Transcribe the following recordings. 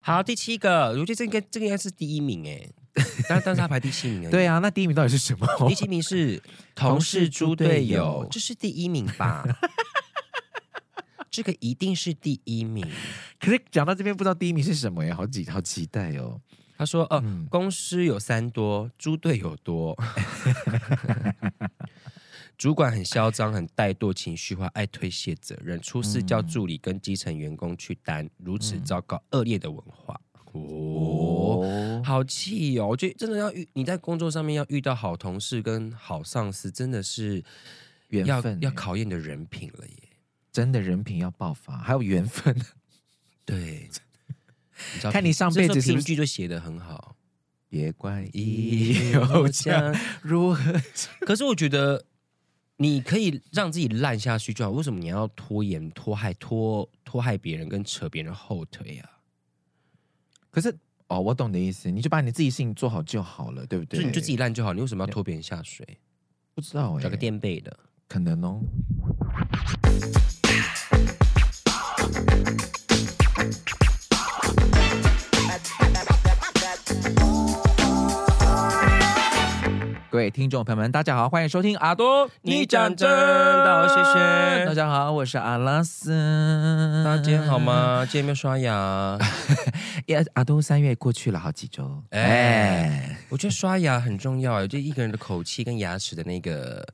好，第七个，我觉得这应该这个应该是第一名哎，但但是他排第七名而已。对啊，那第一名到底是什么？第七名是 同事猪队友，这是第一名吧？这个一定是第一名。可是讲到这边，不知道第一名是什么呀？好几好期待哦。他说：“呃，嗯、公司有三多，猪队友多。主管很嚣张，很怠惰，情绪化，爱推卸责任，出事叫助理跟基层员工去担，如此糟糕恶劣的文化。哦，好气哦！我觉得真的要遇你在工作上面要遇到好同事跟好上司，真的是要缘分，要考验的人品了耶。”真的人品要爆发，还有缘分。对，你看你上辈子是剧就写的很好，别怪一又将如何？可是我觉得你可以让自己烂下去就好，为什么你要拖延、拖害、拖拖害别人跟扯别人后腿啊？可是哦，我懂你的意思，你就把你自己事情做好就好了，对不对？就你就自己烂就好，你为什么要拖别人下水？不知道哎，找个垫背的，可能哦。各位听众朋友们，大家好，欢迎收听阿多，你讲真的，谢谢。大家好，我是阿拉斯。大家今天好吗？今天有没有刷牙？阿多三月过去了好几周，哎，哎我觉得刷牙很重要，就一个人的口气跟牙齿的那个。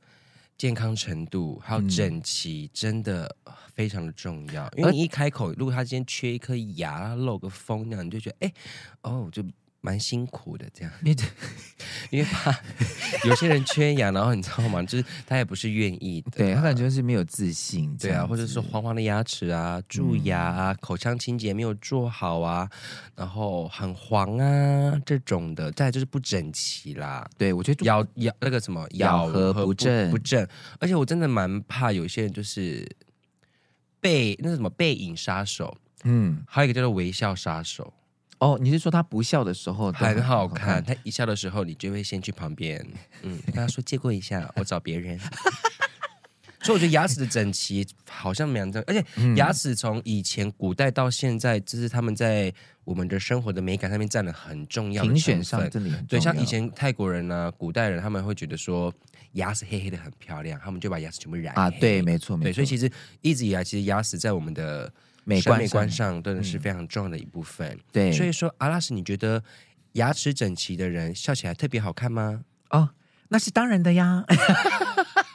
健康程度还有整齐，真的非常的重要。因为你一开口，如果他今天缺一颗牙，漏个风，那样你就觉得，哎，哦，就。蛮辛苦的，这样，因为怕有些人缺氧，然后你知道吗？就是他也不是愿意的，对他感觉是没有自信，对啊，或者是黄黄的牙齿啊、蛀牙啊、嗯、口腔清洁没有做好啊，然后很黄啊这种的，再就是不整齐啦。对我觉得咬咬那个什么咬合不正不正，而且我真的蛮怕有些人就是背那个什么背影杀手，嗯，还有一个叫做微笑杀手。哦，你是说他不笑的时候很好看，他一笑的时候，你就会先去旁边，嗯，跟他说借过一下，我找别人。所以我觉得牙齿的整齐好像蛮重要，而且牙齿从以前古代到现在，就是他们在我们的生活的美感上面占了很重要的评选上，真对。像以前泰国人呢、啊，古代人他们会觉得说牙齿黑黑的很漂亮，他们就把牙齿全部染黑啊。对，没错，没错。所以其实一直以来，其实牙齿在我们的美观美观上真的是非常重要的一部分。嗯、对，所以说阿拉斯，你觉得牙齿整齐的人笑起来特别好看吗？哦，那是当然的呀。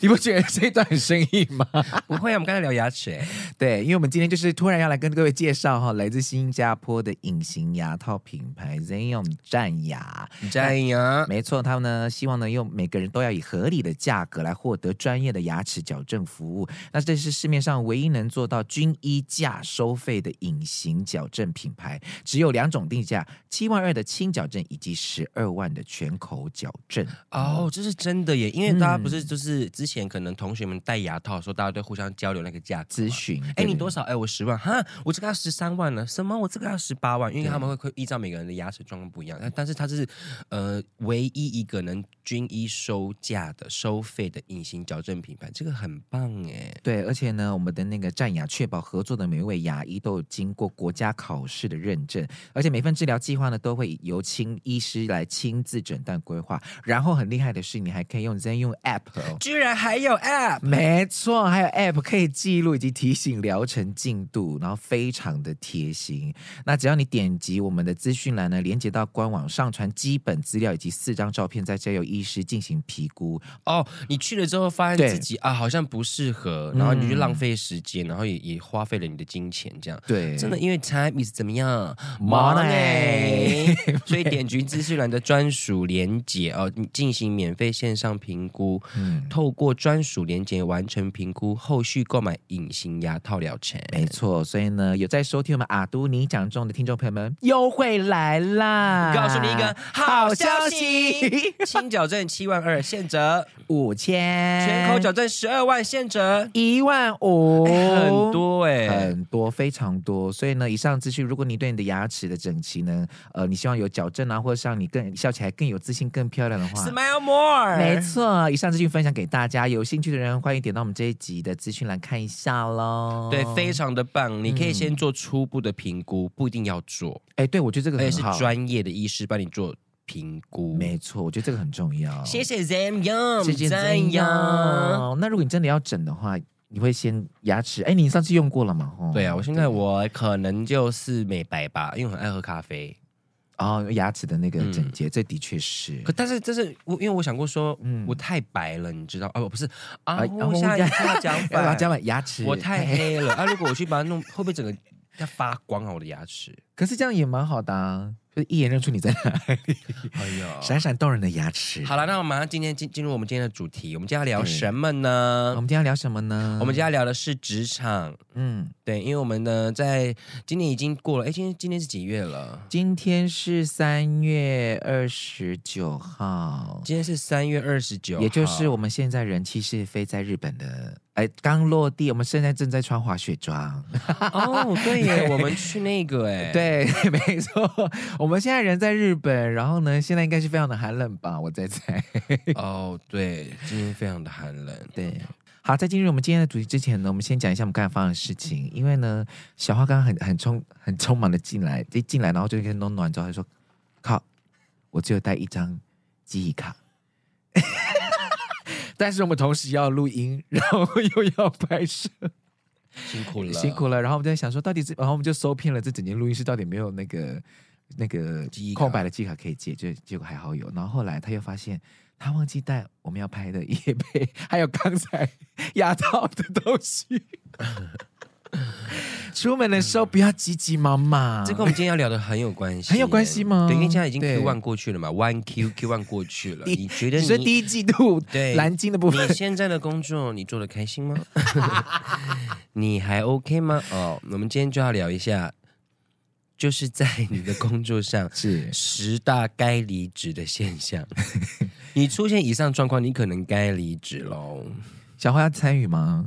你不觉得这一段很生硬吗？不会啊，我们刚才聊牙齿哎。对，因为我们今天就是突然要来跟各位介绍哈，来自新加坡的隐形牙套品牌 Zenyum 战牙。战牙，没错，他们呢希望呢用每个人都要以合理的价格来获得专业的牙齿矫正服务。那这是市面上唯一能做到均一价收费的隐形矫正品牌，只有两种定价：七万二的轻矫正以及十二万的全口矫正。哦，这是真的耶，因为大家不是就是之前可能同学们戴牙套的时候，大家都互相交流那个价格咨询。哎，你多少？哎，我十万。哈，我这个要十三万呢。什么？我这个要十八万？因为他们会会依照每个人的牙齿状况不一样。但但是它是呃唯一一个能均一收价的收费的隐形矫正品牌，这个很棒哎。对，而且呢，我们的那个战牙确保合作的每一位牙医都有经过国家考试的认证，而且每份治疗计划呢都会由亲医师来亲自诊断规划。然后很厉害的是，你还可以用 Zenyum App 哦，居然还有 App，没错，还有 App 可以记录以及提醒疗程进度，然后非常的贴心。那只要你点击我们的资讯栏呢，连接到官网，上传基本资料以及四张照片，再交由医师进行评估。哦，你去了之后发现自己啊好像不适合，然后你就浪费时间，嗯、然后也也花费了你的金钱，这样。对，真的因为 time is 怎么样 money，所以点击资讯栏的专属连接哦，进行免费线上评估，嗯，透过专属连接完成评估，后续购买隐形牙套疗程。没错，所以呢，有在收听我们阿都你讲中的听众朋友们，优惠来啦！告诉你一个好消息，轻矫正七万二，现折 五千；全口矫正十二万，现折一万五，很多哎，很多，非常多。所以呢，以上资讯，如果你对你的牙齿的整齐呢，呃，你希望有矫正啊，或者让你更笑起来更有自信、更漂亮的话，Smile more。没错，以上资讯分享给大家。家有兴趣的人，欢迎点到我们这一集的资讯栏看一下喽。对，非常的棒。你可以先做初步的评估，不一定要做。哎，对，我觉得这个很好，是专业的医师帮你做评估。没错，我觉得这个很重要。谢谢 Zam Young，谢谢 Zam Young。那如果你真的要整的话，你会先牙齿？哎，你上次用过了吗？对啊，我现在我可能就是美白吧，因为我很爱喝咖啡。哦，牙齿的那个整洁，嗯、这的确是。可但是这是我，因为我想过说，嗯，我太白了，你知道？哦，不是啊，我现在要讲 反，讲反牙齿，我太黑了 啊！如果我去把它弄，会不会整个要发光啊？我的牙齿？可是这样也蛮好的啊。就一眼认出你在哪里，哎呦，闪闪动人的牙齿。好了，那我们马上今天进进入我们今天的主题。我们今天要聊什么呢？我们今天要聊什么呢？我们今天要聊的是职场。嗯，对，因为我们呢，在今年已经过了。哎，今天今天是几月了？今天是三月二十九号。今天是三月二十九，也就是我们现在人气是飞在日本的。哎，刚落地，我们现在正在穿滑雪装。哦，对耶，我们去那个哎，对，没错，我们现在人在日本，然后呢，现在应该是非常的寒冷吧？我在猜。哦，对，今天非常的寒冷。对，好，在进入我们今天的主题之前呢，我们先讲一下我们刚才发生的事情。因为呢，小花刚刚很很匆很匆忙的进来，一进来然后就跟弄暖之后，他说：“靠，我只有带一张记忆卡。”但是我们同时要录音，然后又要拍摄，辛苦了，辛苦了。然后我们在想说，到底这，然后我们就搜遍了这整间录音室，到底没有那个那个空白的记忆卡可以借，就结果还好有。然后后来他又发现，他忘记带我们要拍的夜配，还有刚才压到的东西。出门的时候不要急急忙忙，这跟我们今天要聊的很有关系，很有关系吗？对，因为现在已经 Q one 过去了嘛，one Q Q one 过去了。你觉得你是第一季度对蓝鲸的部分？你现在的工作你做的开心吗？你还 OK 吗？哦，我们今天就要聊一下，就是在你的工作上 是十大该离职的现象。你出现以上状况，你可能该离职喽。小花要参与吗？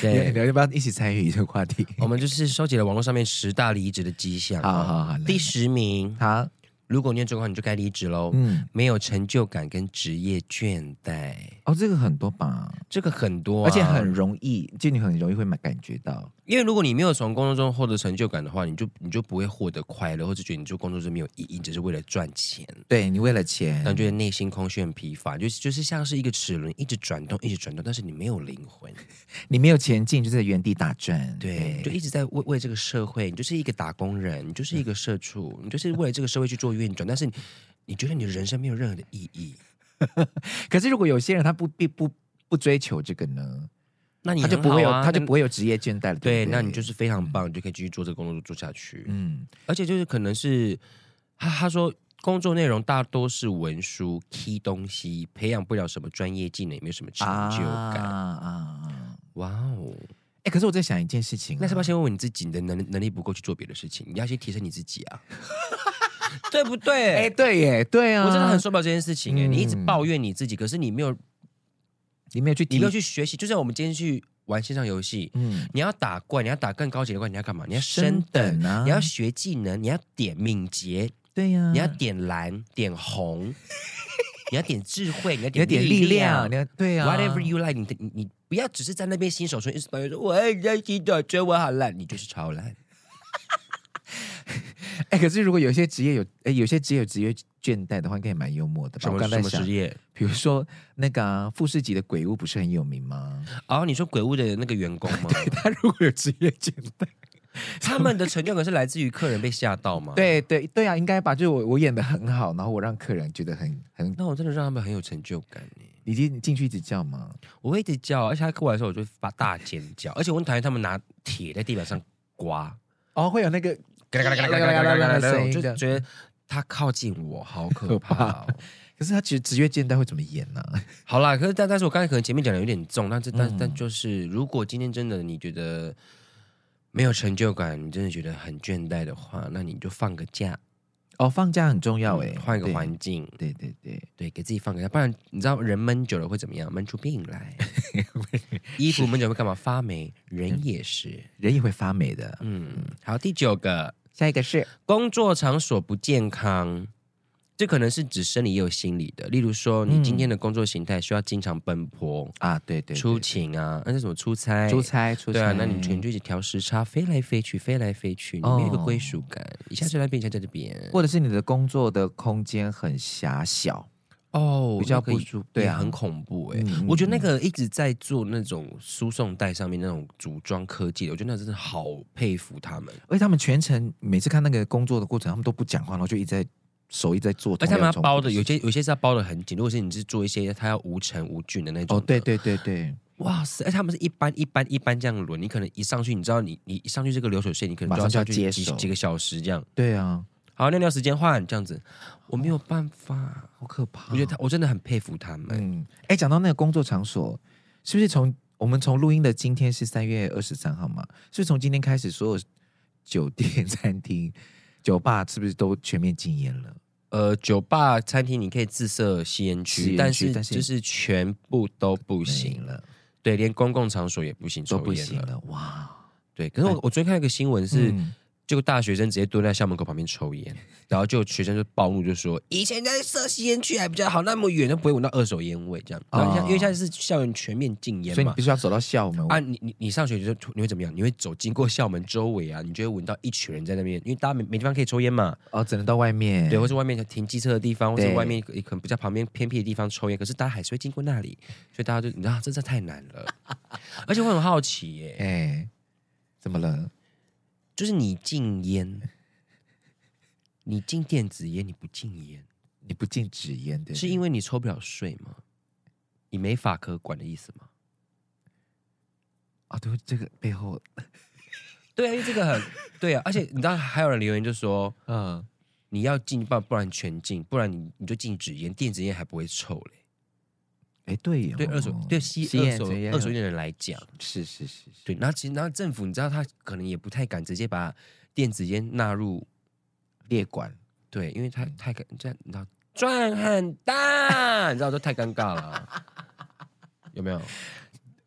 对，你要不要一起参与这个话题？我们就是收集了网络上面十大离职的迹象。好好好，第十名，好。如果你有状况，你就该离职喽。嗯，没有成就感跟职业倦怠。哦，这个很多吧？这个很多，而且很容易，就你很容易会蛮感觉到。因为如果你没有从工作中获得成就感的话，你就你就不会获得快乐，或者觉得你做工作是没有意义，只是为了赚钱。对，你为了钱，但觉得内心空虚、很疲乏，就是就是像是一个齿轮一直转动，一直转动，但是你没有灵魂，你没有前进，就在原地打转。对，对就一直在为为这个社会，你就是一个打工人，你就是一个社畜，你就是为了这个社会去做运转，但是你你觉得你的人生没有任何的意义。可是如果有些人他不必不不，不追求这个呢？那你、啊、他就不会有，他就不会有职业倦怠了。对，对，那你就是非常棒，嗯、你就可以继续做这个工作做下去。嗯，而且就是可能是他他说工作内容大多是文书 key 东西，培养不了什么专业技能，也没有什么成就感啊啊！哇哦，哎，可是我在想一件事情、啊，那是不是先问问你自己，你的能能力不够去做别的事情？你要先提升你自己啊，对不对？哎，对耶，对啊，我真的很受不了这件事情哎，嗯、你一直抱怨你自己，可是你没有。你没有去，你没有去学习，就像我们今天去玩线上游戏，嗯，你要打怪，你要打更高级的怪，你要干嘛？你要升等啊，你要学技能，你要点敏捷，对呀，你要点蓝，点红，你要点智慧，你要点力量，你要对啊，whatever you like，你你你不要只是在那边新手村一直抱怨说，我很认真的，觉得我好烂，你就是超烂。哎，可是如果有些职业有，哎，有些职业有职业倦怠的话，应该也蛮幽默的吧？什么什么职业？比如说那个、啊、富士级的鬼屋不是很有名吗？哦，你说鬼屋的那个员工吗？对，他如果有职业倦怠，他们的成就感是来自于客人被吓到吗？对对对啊，应该吧？就是我我演的很好，然后我让客人觉得很很，那我真的让他们很有成就感耶。你进进去一直叫吗？我会一直叫，而且他过来的时候，我就会发大尖叫，而且我很讨厌他们拿铁在地板上刮。哦，会有那个。我就觉得他靠近我好可怕，可是他其实职业倦怠会怎么演呢？好啦，可是但但是我刚才可能前面讲的有点重，但是但但就是如果今天真的你觉得没有成就感，你真的觉得很倦怠的话，那你就放个假。哦，放假很重要哎，换一个环境，对对对对，给自己放个假，不然你知道人闷久了会怎么样？闷出病来。衣服闷久了会干嘛？发霉。人也是，人也会发霉的。嗯，好，第九个。下一个是？工作场所不健康，这可能是指生理也有心理的，例如说，你今天的工作形态需要经常奔波、嗯、啊，对对，对，出勤啊，那是什么出差？出差，出差，对啊，那你全就一直调时差，飞来飞去，飞来飞去，你没有一个归属感，哦、一下这边，一下在这边，或者是你的工作的空间很狭小哦，比较不舒服，对啊，很恐怖哎、欸嗯。我觉得那个一直在做那种输送带上面那种组装科技的，我觉得那真的好佩服他们，而且他们全程每次看那个工作的过程，他们都不讲话，然后就一直在。手一直在做，而且他们要包的有些有些是要包的很紧。如果是你是做一些他要无尘无菌的那种的，哦，对对对对，哇塞！他们是一般一般一般这样轮，你可能一上去，你知道你你一上去这个流水线，你可能就要下去几接几个小时这样。对啊，好，尿尿时间换这样子，我没有办法，好可怕。我觉得他我真的很佩服他们。嗯，哎，讲到那个工作场所，是不是从我们从录音的今天是三月二十三号嘛？是不是从今天开始，所有酒店、餐厅、酒吧是不是都全面禁烟了？呃，酒吧、餐厅你可以自设吸烟区，但是就是全部都不行了。对，连公共场所也不行，都不行了。哇，对。可是我我昨天看一个新闻是。嗯就大学生直接蹲在校门口旁边抽烟，然后就学生就暴怒，就说以前在设吸烟区还比较好，那么远都不会闻到二手烟味，这样。然后因为现在是校园全面禁烟嘛，所以你必须要走到校门啊。你你你上学就你会怎么样？你会走经过校门周围啊，你就会闻到一群人在那边，因为大家没没地方可以抽烟嘛。哦，只能到外面，对，或是外面停机车的地方，或是外面可能比较旁边偏僻的地方抽烟。可是大家还是会经过那里，所以大家就你知道，真的太难了。而且我很好奇耶，哎，怎么了？就是你禁烟，你禁电子烟，你不禁烟，你不禁纸烟，对，是因为你抽不了税吗？你没法可管的意思吗？啊，对，这个背后，对啊，因为这个很对啊，而且你知道还有人留言就说，嗯，你要禁不不然全禁，不然你你就禁纸烟，电子烟还不会臭嘞。哎，对，对二手对吸二手二手烟的人来讲，是是是，是，对。然后其实，然后政府你知道，他可能也不太敢直接把电子烟纳入列管，对，因为他太敢这样，你知道赚很大，你知道都太尴尬了，有没有？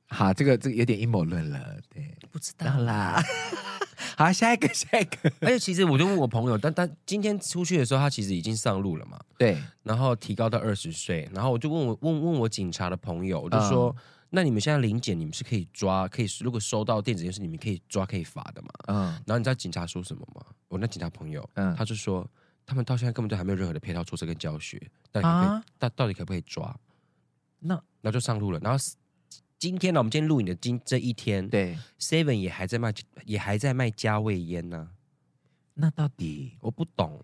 好，这个这个有点阴谋论了，对，不知道啦。好，下一个，下一个。而且其实我就问我朋友，但但今天出去的时候，他其实已经上路了嘛。对。然后提高到二十岁，然后我就问我问问我警察的朋友，我就说、嗯：那你们现在临检，你们是可以抓，可以如果收到电子烟是你们可以抓可以罚的嘛？嗯。然后你知道警察说什么吗？我那警察朋友，嗯，他就说他们到现在根本就还没有任何的配套措施跟教学，到底可不可以？到、啊、到底可不可以抓？那然后就上路了，然后。今天呢，我们今天录影的今这一天，对，Seven 也还在卖，也还在卖加味烟呢、啊。那到底我不懂，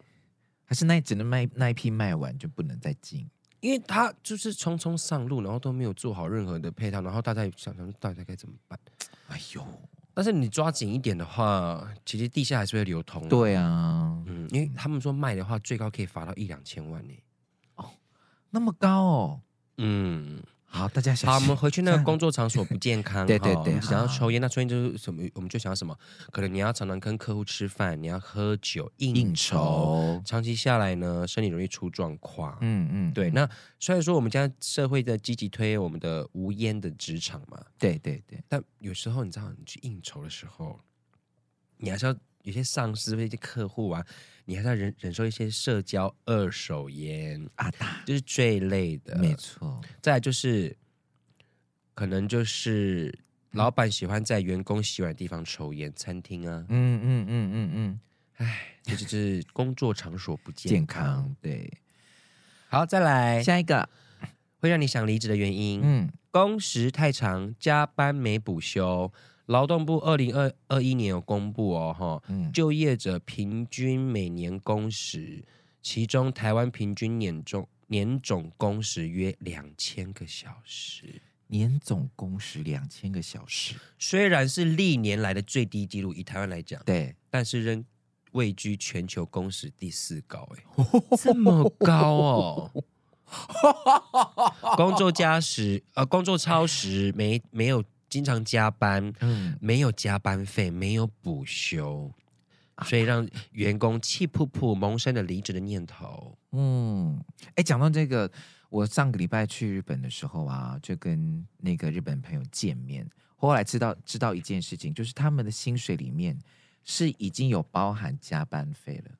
还是那只能卖那一批卖完就不能再进？因为他就是匆匆上路，然后都没有做好任何的配套，然后大家想想到底该怎么办？哎呦！但是你抓紧一点的话，其实地下还是会流通。对啊，嗯，因为他们说卖的话，最高可以罚到一两千万呢。哦，那么高哦，嗯。好，大家想好，我们回去那个工作场所不健康，对对对，想要抽烟，那抽烟就是什么？我们就想要什么？可能你要常常跟客户吃饭，你要喝酒应酬，应酬，长期下来呢，身体容易出状况。嗯嗯，对。那虽然说我们家社会在积极推我们的无烟的职场嘛，对对对，但有时候你知道，你去应酬的时候，你还是要有些上司或一些客户啊。你还是要忍忍受一些社交二手烟。啊，就是最累的，没错。再来就是，可能就是老板喜欢在员工洗碗的地方抽烟，餐厅啊，嗯嗯嗯嗯嗯，哎，这就是工作场所不健健康。对，好，再来。下一个，会让你想离职的原因，嗯，工时太长，加班没补休。劳动部二零二二一年有公布哦，哈、嗯，就业者平均每年工时，其中台湾平均年中年总工时约两千个小时，年总工时两千个小时，虽然是历年来的最低纪录，以台湾来讲，对，但是仍位居全球工时第四高，哎，这么高哦，工作加时，呃，工作超时，没没有。经常加班，嗯，没有加班费，没有补休，所以让员工气噗噗萌生了离职的念头。嗯，哎，讲到这个，我上个礼拜去日本的时候啊，就跟那个日本朋友见面，后来知道知道一件事情，就是他们的薪水里面是已经有包含加班费了。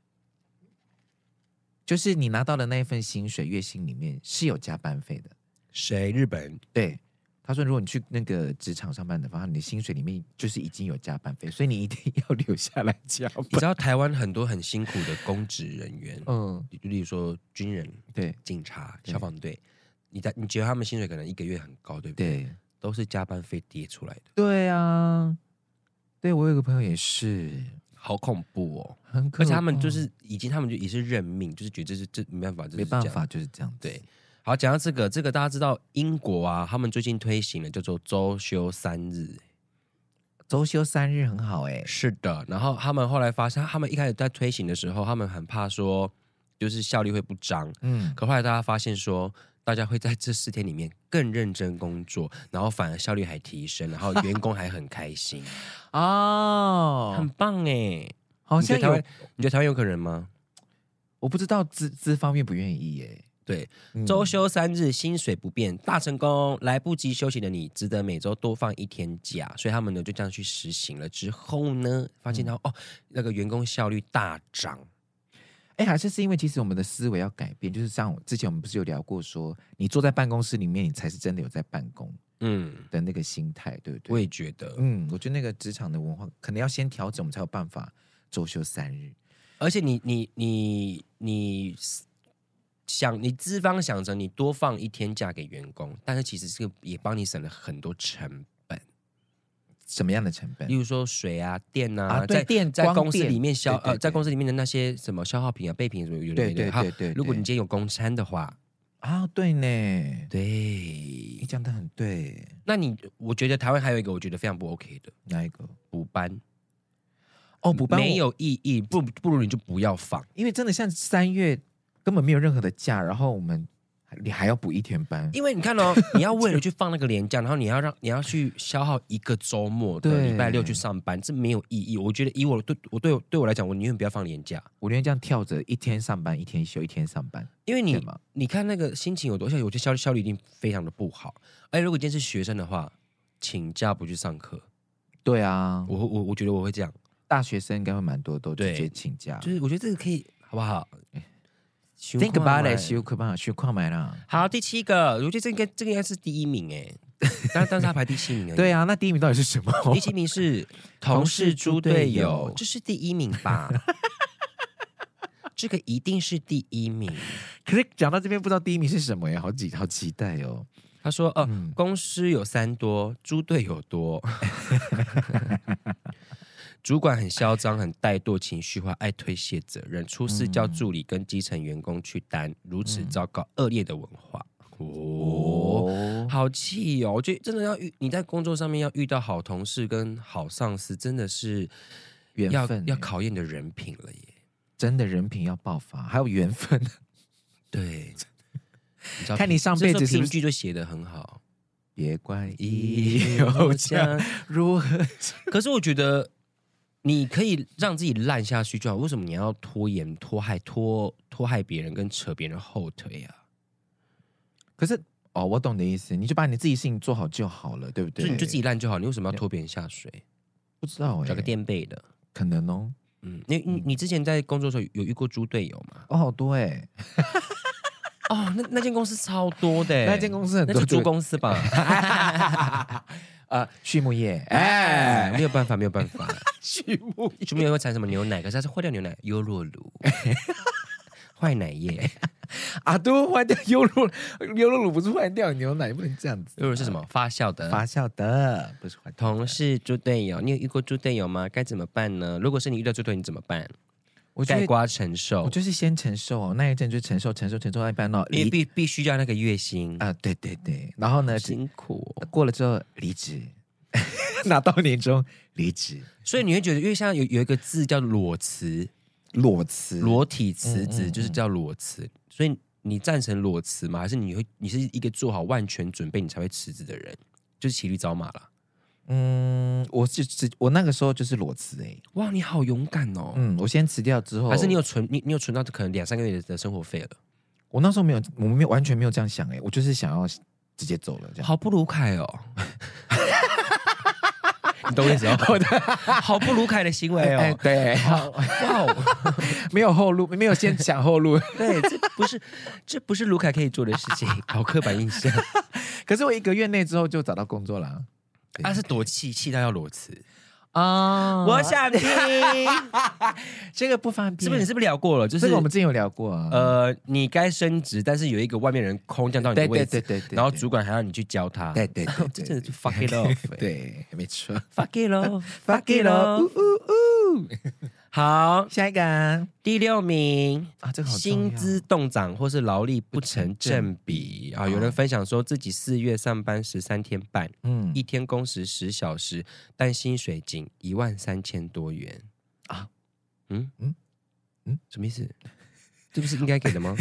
就是你拿到的那一份薪水月薪里面是有加班费的。谁？日本？对，他说如果你去那个职场上班的话，你的薪水里面就是已经有加班费，所以你一定 要留下来加班。你知道台湾很多很辛苦的公职人员，嗯，例如说军人、对，警察、消防队，你在你觉得他们薪水可能一个月很高，对不对？对，都是加班费跌出来的。对啊，对我有个朋友也是。好恐怖哦！很可怕，而且他们就是已经，他们就也是认命，就是觉得这是这没办法，没办法就是这样。对，好，讲到这个，这个大家知道英国啊，他们最近推行了叫做周休三日。周休三日很好哎、欸，是的。然后他们后来发现，他们一开始在推行的时候，他们很怕说就是效率会不彰，嗯。可后来大家发现说。大家会在这四天里面更认真工作，然后反而效率还提升，然后员工还很开心 哦，很棒哎！好像有，你觉得台湾有可能吗？我不知道资资方面不愿意耶。对，周休三日，薪水不变，大成功！来不及休息的你，值得每周多放一天假。所以他们呢就这样去实行了之后呢，发现到、嗯、哦，那个员工效率大涨。哎，还是是因为其实我们的思维要改变，就是像之前我们不是有聊过说，你坐在办公室里面，你才是真的有在办公，嗯的那个心态，对不对？我也觉得，嗯，我觉得那个职场的文化可能要先调整，我们才有办法周休三日。而且你你你你想，你资方想着你多放一天假给员工，但是其实这个也帮你省了很多成本。什么样的成本？例如说水啊、电啊，啊对电在公司里面消对对对呃，在公司里面的那些什么消耗品啊、备品什么有的对对对对。如果你今天有公餐的话啊，对呢，对，你讲的很对。那你我觉得台湾还有一个我觉得非常不 OK 的，哪一个？补班。哦，补班没有意义，不不如你就不要放，因为真的像三月根本没有任何的假，然后我们。你还要补一天班，因为你看哦，你要为了去放那个年假，然后你要让你要去消耗一个周末的礼拜六去上班，这没有意义。我觉得以我对我对对我来讲，我宁愿不要放年假，我宁愿这样跳着一天上班，一天休，一天上班。因为你你看那个心情有多像，我觉得效效率一定非常的不好。哎，如果今天是学生的话，请假不去上课，对啊，我我我觉得我会这样。大学生应该会蛮多都直接请假，就是我觉得这个可以，好不好？Think about it，学快吧，学矿买了。好，第七个，我觉得这个这个应该是第一名哎，但 但是他排第七名。对啊，那第一名到底是什么？第七名是同事猪队友，这是第一名吧？这个一定是第一名。可是讲到这边，不知道第一名是什么呀？好几好期待哦。他说：“哦，嗯、公司有三多，猪队友多。”主管很嚣张，很怠惰，情绪化，爱推卸责任，出事叫助理跟基层员工去担，嗯、如此糟糕恶劣的文化，哦，哦好气哦！我觉得真的要遇你在工作上面要遇到好同事跟好上司，真的是要缘分，要考验的人品了耶！真的人品要爆发，还有缘分。对，你看你上辈子评剧就写的很好，别怪一有将 如何？可是我觉得。你可以让自己烂下去就好，为什么你要拖延、拖害、拖拖害别人跟扯别人后腿啊？可是哦，我懂你的意思，你就把你自己事情做好就好了，对不对？就你就自己烂就好，你为什么要拖别人下水？不知道找个垫背的，可能哦。嗯，你你你之前在工作的时候有遇过猪队友吗？哦，好多哎、欸。哦，那那间公司超多的，那间公司很多，猪公司吧？呃，畜牧业，哎，没有办法，没有办法。畜牧业，畜牧业会产什么牛奶？可是它是坏掉牛奶，优酪乳，坏奶液啊，都坏掉优酪，优酪乳不是坏掉牛奶，不能这样子。优酪是什么？发酵的，发酵的，不是坏。同事猪队友，你有遇过猪队友吗？该怎么办呢？如果是你遇到猪队友，你怎么办？我概括承受，我就是先承受哦，那一阵就承受，承受，承受到一半哦，你必必须要那个月薪。啊，对对对，然后呢，辛苦过了之后离职，拿到年终离职，所以你会觉得，因为像有有一个字叫裸辞，裸辞，裸体辞职就是叫裸辞，所以你赞成裸辞吗？还是你会你是一个做好万全准备你才会辞职的人？就是骑驴找马了。嗯，我是辞，我那个时候就是裸辞哎，哇，你好勇敢哦。嗯，我先辞掉之后，还是你有存，你你有存到可能两三个月的生活费了？我那时候没有，我没有完全没有这样想哎，我就是想要直接走了这样。好布鲁凯哦，你懂我意思哦？好不卢凯的行为哦。哎、对，哇哦，没有后路，没有先想后路。对，这不是，这不是卢凯可以做的事情，好刻板印象。可是我一个月内之后就找到工作了。他、啊、是多气，气到要裸辞。啊！我想听，这个不方便。是不是你是不是聊过了？就是这个我们之前有聊过啊。呃，你该升职，但是有一个外面人空降到你的位置，对对对对，然后主管还要你去教他。对对 对，这真的就 fuck it off。对，没错，fuck it off，fuck it off。好，下一个。第六名啊，这个薪资动涨或是劳力不成正比。啊。有人分享说自己四月上班十三天半，嗯，一天工时十小时，但薪水仅一万三千多元。啊。嗯？嗯？嗯，什么意思？这不是应该给的吗？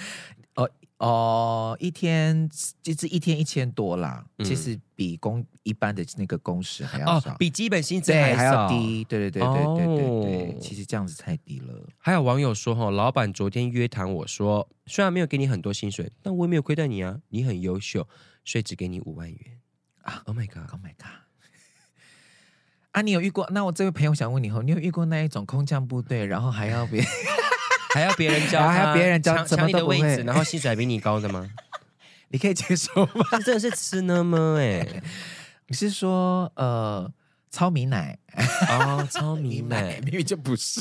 哦。哦，一天就是一天一千多啦，嗯、其实比工一般的那个工时还要少，哦、比基本薪资还，还要低。对对对对对对对，哦、其实这样子太低了。还有网友说哈，老板昨天约谈我说，虽然没有给你很多薪水，但我也没有亏待你啊，你很优秀，所以只给你五万元啊。Oh my god，Oh my god。啊，你有遇过？那我这位朋友想问你哈，你有遇过那一种空降部队，然后还要别？还要别人教，还要别人教，抢你的位置，然后薪水还比你高的吗？你可以接受吗？真的是吃呢吗？哎，你是说呃，糙米奶哦，糙米奶明明就不是。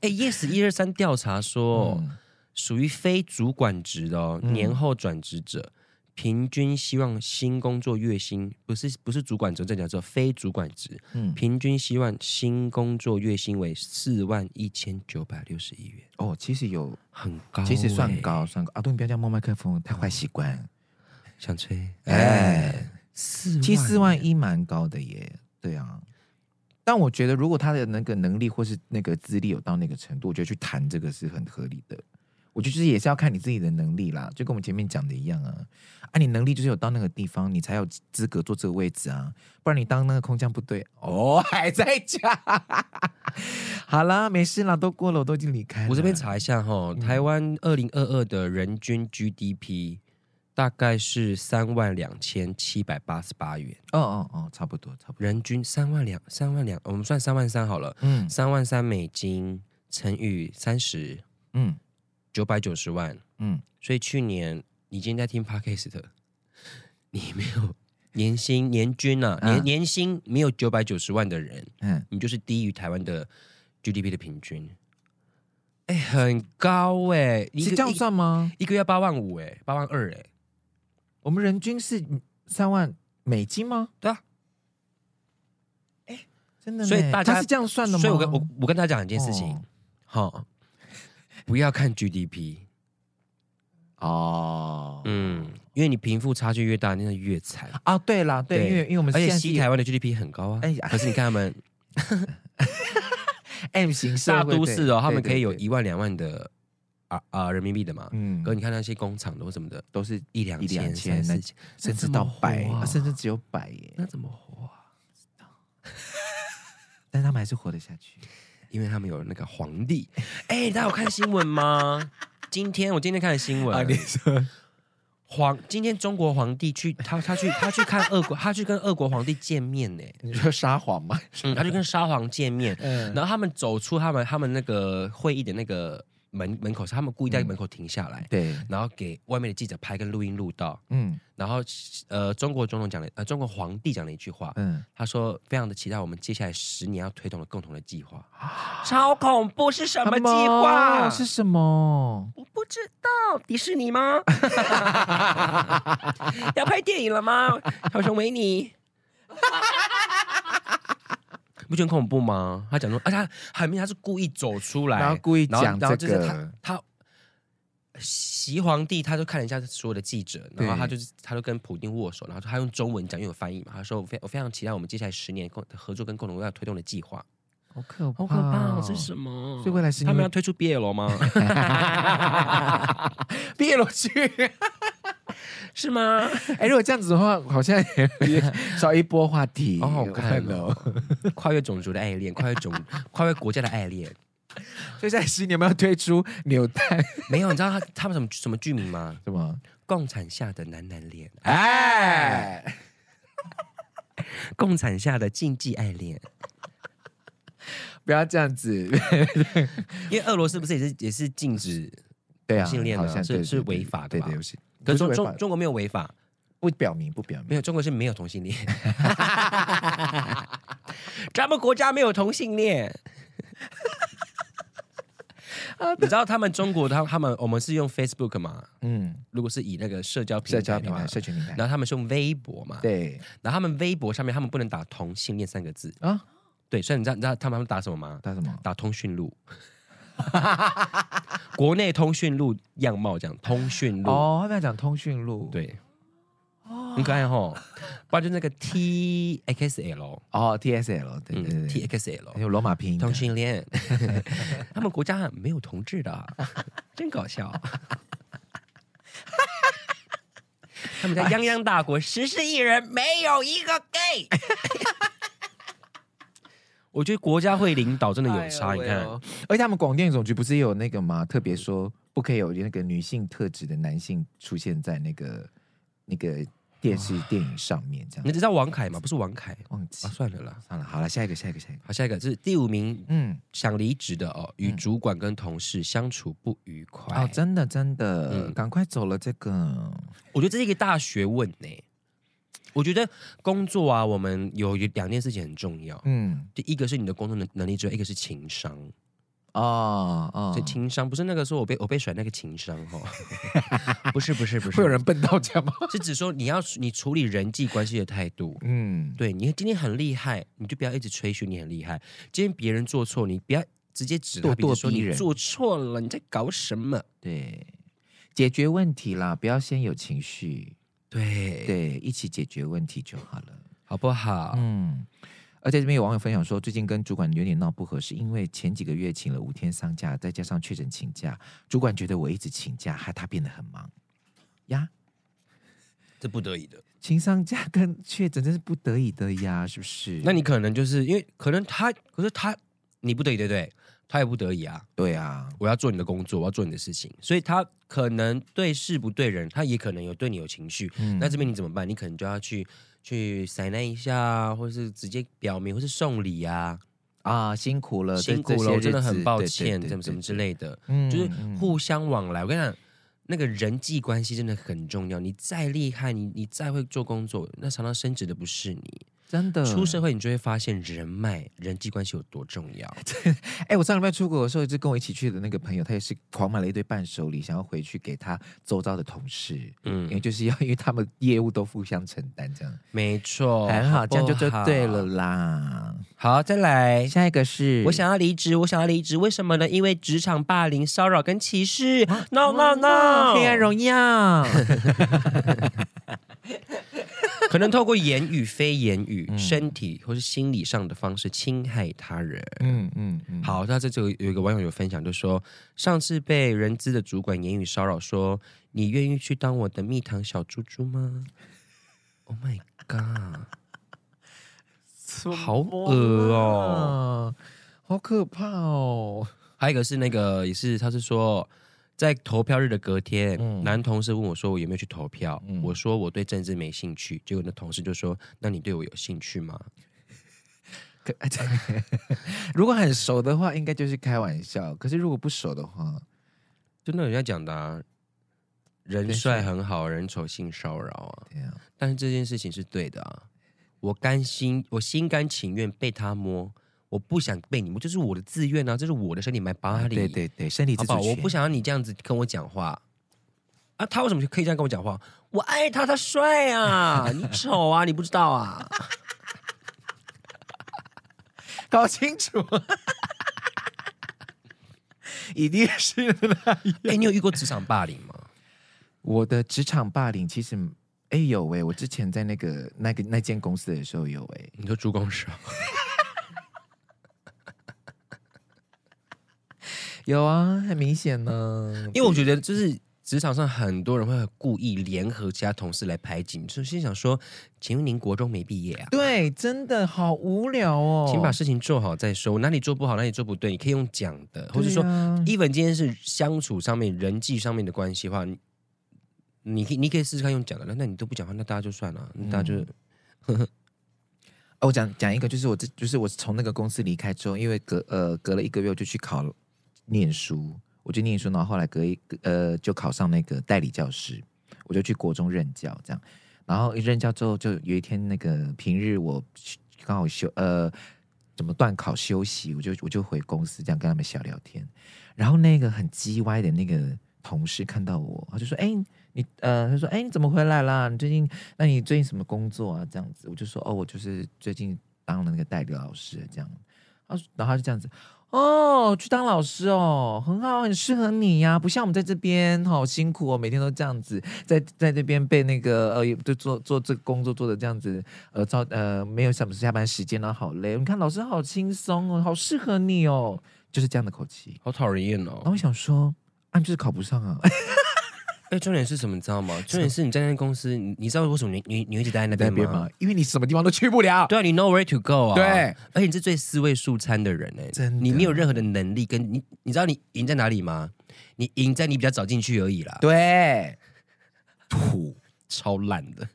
哎，Yes 一二三调查说，嗯、属于非主管职的哦，嗯、年后转职者。平均希望新工作月薪不是不是主管职，这叫做非主管职。嗯，平均希望新工作月薪为四万一千九百六十一元。哦，其实有很高，其实算高算高。阿东，你不要这样摸麦克风，太坏习惯。想吹？哎，四其实四万一蛮高的耶。对啊，但我觉得如果他的那个能力或是那个资历有到那个程度，我觉得去谈这个是很合理的。我觉得就是也是要看你自己的能力啦，就跟我们前面讲的一样啊，啊，你能力就是有到那个地方，你才有资格坐这个位置啊，不然你当那个空降部队哦，还在讲，好啦，没事啦，都过了，我都已经离开了。我这边查一下哈，台湾二零二二的人均 GDP 大概是三万两千七百八十八元。哦哦哦，差不多差不多，人均三万两三万两，我们算三万三好了，嗯，三万三美金乘以三十，嗯。九百九十万，嗯，所以去年你今天在听 Podcast 的，你没有年薪年均啊，年年薪没有九百九十万的人，嗯，你就是低于台湾的 GDP 的平均，哎，很高哎，是这样算吗？一个月八万五哎，八万二哎，我们人均是三万美金吗？对啊，哎，真的，所以大家是这样算的吗？所以我跟我我跟大家讲一件事情，好。不要看 GDP 哦，嗯，因为你贫富差距越大，那就越惨。啊。对啦，对，因为因为我们而且西台湾的 GDP 很高啊，哎呀，可是你看他们 M 型大都市哦，他们可以有一万两万的啊啊人民币的嘛，嗯，可是你看那些工厂的或什么的，都是一两千、三四千，甚至到百，甚至只有百耶，那怎么活啊？但他们还是活得下去。因为他们有那个皇帝，哎，大家有看新闻吗？今天我今天看的新闻，啊、你说皇今天中国皇帝去他他去他去看俄国，他去跟俄国皇帝见面呢。你说沙皇吗？嗯，他就跟沙皇见面，嗯，然后他们走出他们他们那个会议的那个。门门口是他们故意在门口停下来，嗯、对，然后给外面的记者拍跟录音录到，嗯，然后呃，中国总统讲了，呃，中国皇帝讲了一句话，嗯，他说非常的期待我们接下来十年要推动的共同的计划，超恐怖是什么计划？是什么？我不知道，迪士尼吗？要拍电影了吗？小熊维尼。不觉得恐怖吗？他讲说，而且他很明显他是故意走出来，然后故意讲这个。就是他，他习皇帝，他就看了一下所有的记者，然后他就是，他就跟普京握手，然后他用中文讲，因为有翻译嘛。他说：“我非我非常期待我们接下来十年共合作跟共同要推动的计划。”好可怕，好可怕！这是什么？所以未来十年他们要推出 BL 吗？BL 剧。是吗？哎，如果这样子的话，好像也 少一波话题。好好看哦，跨越种族的爱恋，跨越种，跨越国家的爱恋。所以在十年，我们要推出扭蛋？没有，你知道他他们什么什么剧名吗？什么？共产下的男男恋。哎，共产下的禁忌爱恋。不要这样子，因为俄罗斯不是也是也是禁止同性恋的，是是违法的吧？对对，可是中中中国没有违法，不表明不表明，没有中国是没有同性恋，咱们国家没有同性恋。你知道他们中国他他们我们是用 Facebook 嘛？嗯，如果是以那个社交平台社交平台社群平台，然后他们是用微博嘛？对，然后他们微博上面他们不能打同性恋三个字啊。对，所以你知道你知道他们打什么吗？打什么？打通讯录，国内通讯录样貌这样，通讯录。哦，他在讲通讯录，对，你看哈，不然就那个 T X L 哦，T S L，对对对，T X L 有罗马拼音，同性恋，他们国家没有同志的，真搞笑，他们家泱泱大国十四亿人没有一个 gay。我觉得国家会领导真的有差，你看，而且他们广电总局不是也有那个吗？特别说不可以有那个女性特质的男性出现在那个那个电视电影上面，这样。你知道王凯吗？不是王凯，忘记，算了啦，算了，好了，下一个，下一个，下一个，好，下一个是第五名，嗯，想离职的哦，与主管跟同事相处不愉快，哦，真的真的，赶快走了，这个，我觉得这是一个大学问呢。我觉得工作啊，我们有两件事情很重要。嗯，第一个是你的工作能能力之外，一个是情商。哦哦，这情商不是那个说我被我被甩那个情商 哈，不是不是不是，会有人笨到这样吗？是指说你要你处理人际关系的态度。嗯，对，你今天很厉害，你就不要一直吹嘘你很厉害。今天别人做错，你不要直接指他，比如说你做错了，你在搞什么？对，解决问题啦，不要先有情绪。对对，一起解决问题就好了，好不好？嗯。而且这边有网友分享说，最近跟主管有点闹不和，是因为前几个月请了五天丧假，再加上确诊请假，主管觉得我一直请假，害他变得很忙呀。这不得已的，请丧假跟确诊真是不得已的呀，是不是？那你可能就是因为可能他，可是他你不得已，对不对？他也不得已啊，对啊，我要做你的工作，我要做你的事情，所以他可能对事不对人，他也可能有对你有情绪。嗯，那这边你怎么办？你可能就要去去塞那一下，或是直接表明，或是送礼啊啊，辛苦了，辛苦了，我真的很抱歉，什么什么之类的，嗯，就是互相往来。我跟你讲，那个人际关系真的很重要。你再厉害，你你再会做工作，那常常升职的不是你。真的出社会，你就会发现人脉、人际关系有多重要。哎，我上礼拜出国的时候，就跟我一起去的那个朋友，他也是狂买了一堆伴手礼，想要回去给他周遭的同事。嗯，因为就是要，因为他们业务都互相承担，这样没错，很好，这样就就对了啦。好，再来下一个是，我想要离职，我想要离职，为什么呢？因为职场霸凌、骚扰跟歧视。No No No，黑暗荣耀。可能透过言语、非言语、嗯、身体或是心理上的方式侵害他人。嗯嗯嗯。好，那这就有一个网友有分享，就说上次被人资的主管言语骚扰，说你愿意去当我的蜜糖小猪猪吗？Oh my god！好恶哦，好可怕哦。还有一个是那个也是，他是说。在投票日的隔天，嗯、男同事问我说：“我有没有去投票？”嗯、我说：“我对政治没兴趣。”结果那同事就说：“那你对我有兴趣吗？” 可 如果很熟的话，应该就是开玩笑；可是如果不熟的话，就那人家讲的、啊，人帅很好，人丑性骚扰啊。对啊，但是这件事情是对的啊，我甘心，我心甘情愿被他摸。我不想被你摸，这是我的自愿啊，这是我的身体，my body。对对对，身体自主权。我不想要你这样子跟我讲话啊！他为什么可以这样跟我讲话？我爱他，他帅啊！你丑啊！你不知道啊？搞清楚，一定是那样。哎，你有遇过职场霸凌吗？我的职场霸凌其实，哎有哎，我之前在那个那个那间公司的时候有哎，你说猪公司有啊，很明显呢。因为我觉得，就是职场上很多人会故意联合其他同事来排挤，就心想说：“请问您国中没毕业啊？”对，真的好无聊哦。请把事情做好再说，哪里做不好，哪里做不对，你可以用讲的，或者说，even 今天是相处上面、人际上面的关系的话，你可以，你可以试试看用讲的。那那你都不讲话，那大家就算了，那大家就。呵呵哦，我讲讲一个，就是我这就是我从那个公司离开之后，因为隔呃隔了一个月，我就去考念书，我就念书，然后后来隔一呃就考上那个代理教师，我就去国中任教，这样，然后一任教之后，就有一天那个平日我刚好休呃怎么断考休息，我就我就回公司这样跟他们小聊天，然后那个很叽歪的那个同事看到我，他就说：“哎。”你呃，他说，哎，你怎么回来啦？你最近，那你最近什么工作啊？这样子，我就说，哦，我就是最近当了那个代理老师，这样。他，然后他就这样子，哦，去当老师哦，很好，很适合你呀，不像我们在这边好辛苦哦，每天都这样子，在在这边被那个呃，就做做这个工作做的这样子，呃，招呃没有什么下班时间，呢好累。你看老师好轻松哦，好适合你哦，就是这样的口气，好讨人厌哦。然后我想说，啊，就是考不上啊。哎，重点是什么？你知道吗？重点是你在那间公司，你你知道为什么你你你会一直待在那边吗？因为你什么地方都去不了。对啊，你 know where to go 啊。对，而且你是最四位数餐的人哎，真的，你没有任何的能力跟你，你知道你赢在哪里吗？你赢在你比较早进去而已啦。对，土超烂的，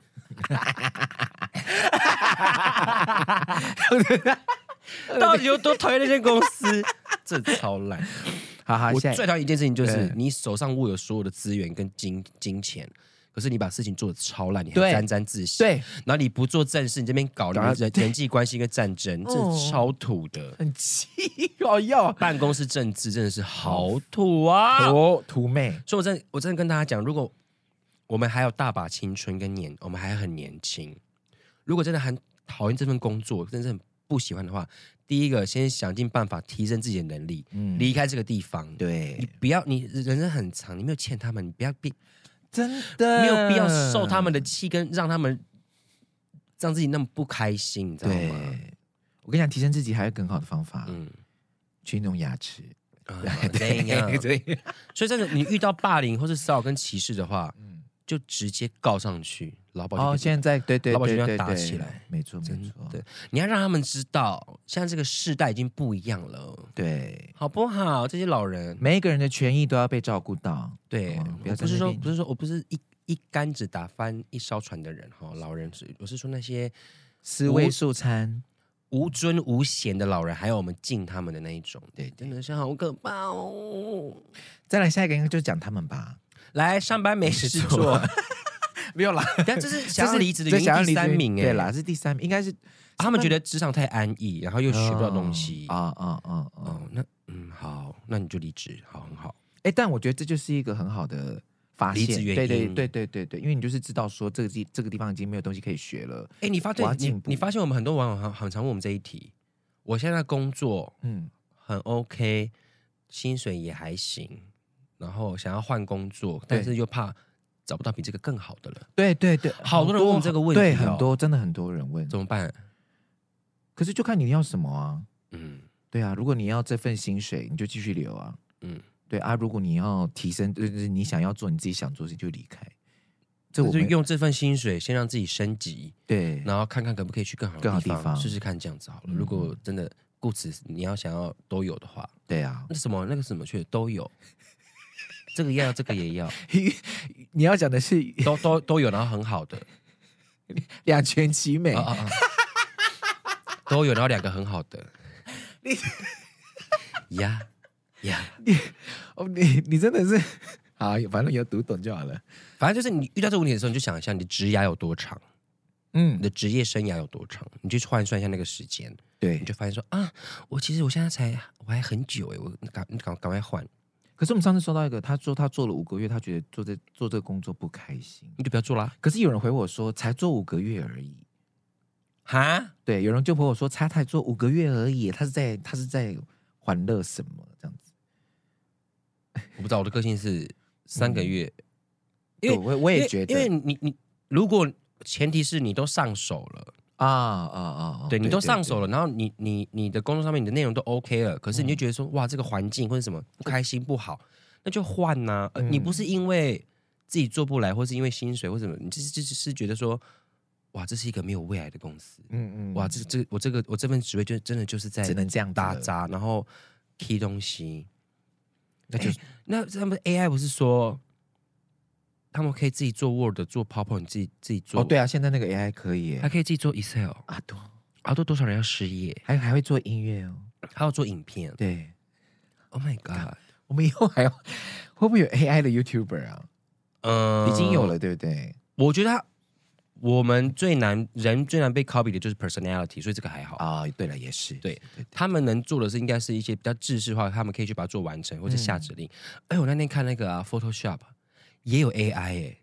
到底有多讨厌那间公司？这超烂。好好，我最讨厌一件事情就是你手上握有所有的资源跟金金钱，可是你把事情做的超烂，你还沾沾自喜。对，然后你不做正事，你这边搞人人人际关系跟战争，这超土的，很气哦哟！办公室政治真的是好土啊，土土妹。所以我真的我真的跟大家讲，如果我们还有大把青春跟年，我们还很年轻，如果真的很讨厌这份工作，真的很不喜欢的话。第一个，先想尽办法提升自己的能力，嗯，离开这个地方。对，你不要，你人生很长，你没有欠他们，你不要必真的没有必要受他们的气，跟让他们让自己那么不开心，你知道吗？我跟你讲，提升自己还有更好的方法，嗯，去弄牙齿，嗯、对 对，对所以这个你遇到霸凌或是骚扰跟歧视的话，嗯，就直接告上去。劳保哦，现在对对对对对，打起来，没错没错。对，你要让他们知道，现在这个世代已经不一样了，对，好不好？这些老人，每一个人的权益都要被照顾到。对，不是说不是说我不是一一竿子打翻一艘船的人哈，老人是我是说那些思维素餐、无尊无贤的老人，还有我们敬他们的那一种，对，真的是好可怕哦。再来下一个，应该就讲他们吧。来上班没事做。没有啦，但这是想要离职的原因第三名哎，对啦，是第三名，应该是他们觉得职场太安逸，然后又学不到东西啊啊啊啊！那嗯好，那你就离职，好很好。哎，但我觉得这就是一个很好的发现，离原因，对对对对对对，因为你就是知道说这个地这个地方已经没有东西可以学了。哎，你发现你你发现我们很多网友很很常问我们这一题，我现在工作嗯很 OK，薪水也还行，然后想要换工作，但是又怕。找不到比这个更好的了。对对对，好多人问这个问题，对，很多真的很多人问，怎么办？可是就看你要什么啊。嗯，对啊，如果你要这份薪水，你就继续留啊。嗯，对啊，如果你要提升，就是你想要做你自己想做的事，就离开。这我就用这份薪水先让自己升级，对，然后看看可不可以去更好的地方试试看，这样子好了。如果真的顾此你要想要都有的话，对啊，那什么那个什么去都有。这个要，这个也要。你要讲的是都都都有，然后很好的，两全其美。都有，然后两个很好的。你呀呀，你哦，你你真的是好，反正有读懂就好了。反正就是你遇到这个问题的时候，你就想一下你的职涯有多长，嗯，你的职业生涯有多长，你就去换算一下那个时间。对，你就发现说啊，我其实我现在才我还很久哎，我赶赶赶快换。可是我们上次收到一个，他说他做了五个月，他觉得做这做这个工作不开心，你就不要做啦。可是有人回我说，才做五个月而已，哈？对，有人就回我说，他才做五个月而已，他是在他是在欢乐什么这样子？我不知道，我的个性是三个月，嗯、因为我我也觉得，因为，因为你你如果前提是你都上手了。啊啊啊！对，你都上手了，然后你你你的工作上面你的内容都 OK 了，可是你就觉得说哇，这个环境或者什么不开心不好，那就换呐。你不是因为自己做不来，或是因为薪水或什么，你就是就是是觉得说哇，这是一个没有未来的公司。嗯嗯，哇，这这我这个我这份职位就真的就是在只能这样打杂，然后 key 东西。那就那他们 AI 不是说？他们可以自己做 Word、做 PowerPoint，自己自己做。哦，对啊，现在那个 AI 可以，还可以自己做 Excel 阿多，阿多多少人要失业？还还会做音乐哦，还要做影片。对，Oh my god，我们以后还要会不会有 AI 的 YouTuber 啊？嗯，已经有了，对不对？我觉得他我们最难人最难被 copy 的就是 personality，所以这个还好啊。对了，也是，对，他们能做的是应该是一些比较制式化，他们可以去把它做完成，或者下指令。哎，我那天看那个啊，Photoshop 也有 AI 哎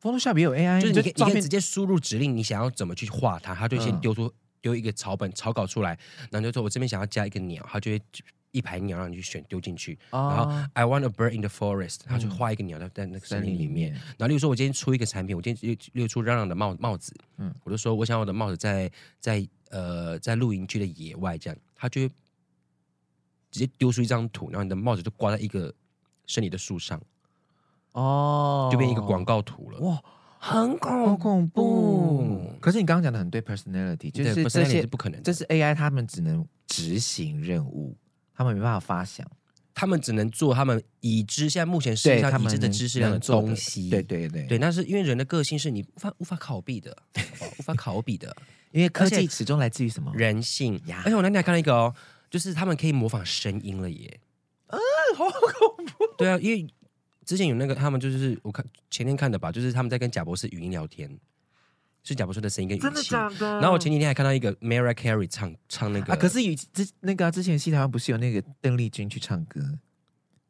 ，Photoshop 也有 AI，就是你可以你可以直接输入指令，你想要怎么去画它，它就先丢出丢一个草本草稿出来，然后就说我这边想要加一个鸟，它就会。一排鸟让你去选丢进去，哦、然后 I want a bird in the forest，它就画一个鸟在在那个森林里面。然后例如说，我今天出一个产品，我今天列出嚷嚷的帽帽子，嗯，我就说我想我的帽子在在呃在露营区的野外这样，它就会直接丢出一张图，然后你的帽子就挂在一个森林的树上，哦，就变一个广告图了。哇，很恐恐怖。可是你刚刚讲的很对，personality 就是这些是不可能，这是 AI，他们只能执行任务。他们没办法发想，他们只能做他们已知现在目前世界上已知的知识量的东西。对对对对，那是因为人的个性是你无法无法拷比的，无法考比 的。因为科技始终来自于什么？人性。而且我那天还看到一个哦，就是他们可以模仿声音了耶！啊，好恐怖！对啊，因为之前有那个他们就是我看前天看的吧，就是他们在跟贾博士语音聊天。是贾博士的声音跟语气，真的假的？然后我前几天还看到一个 Mariah Carey 唱唱那个，啊，可是与之那个、啊、之前戏台湾不是有那个邓丽君去唱歌，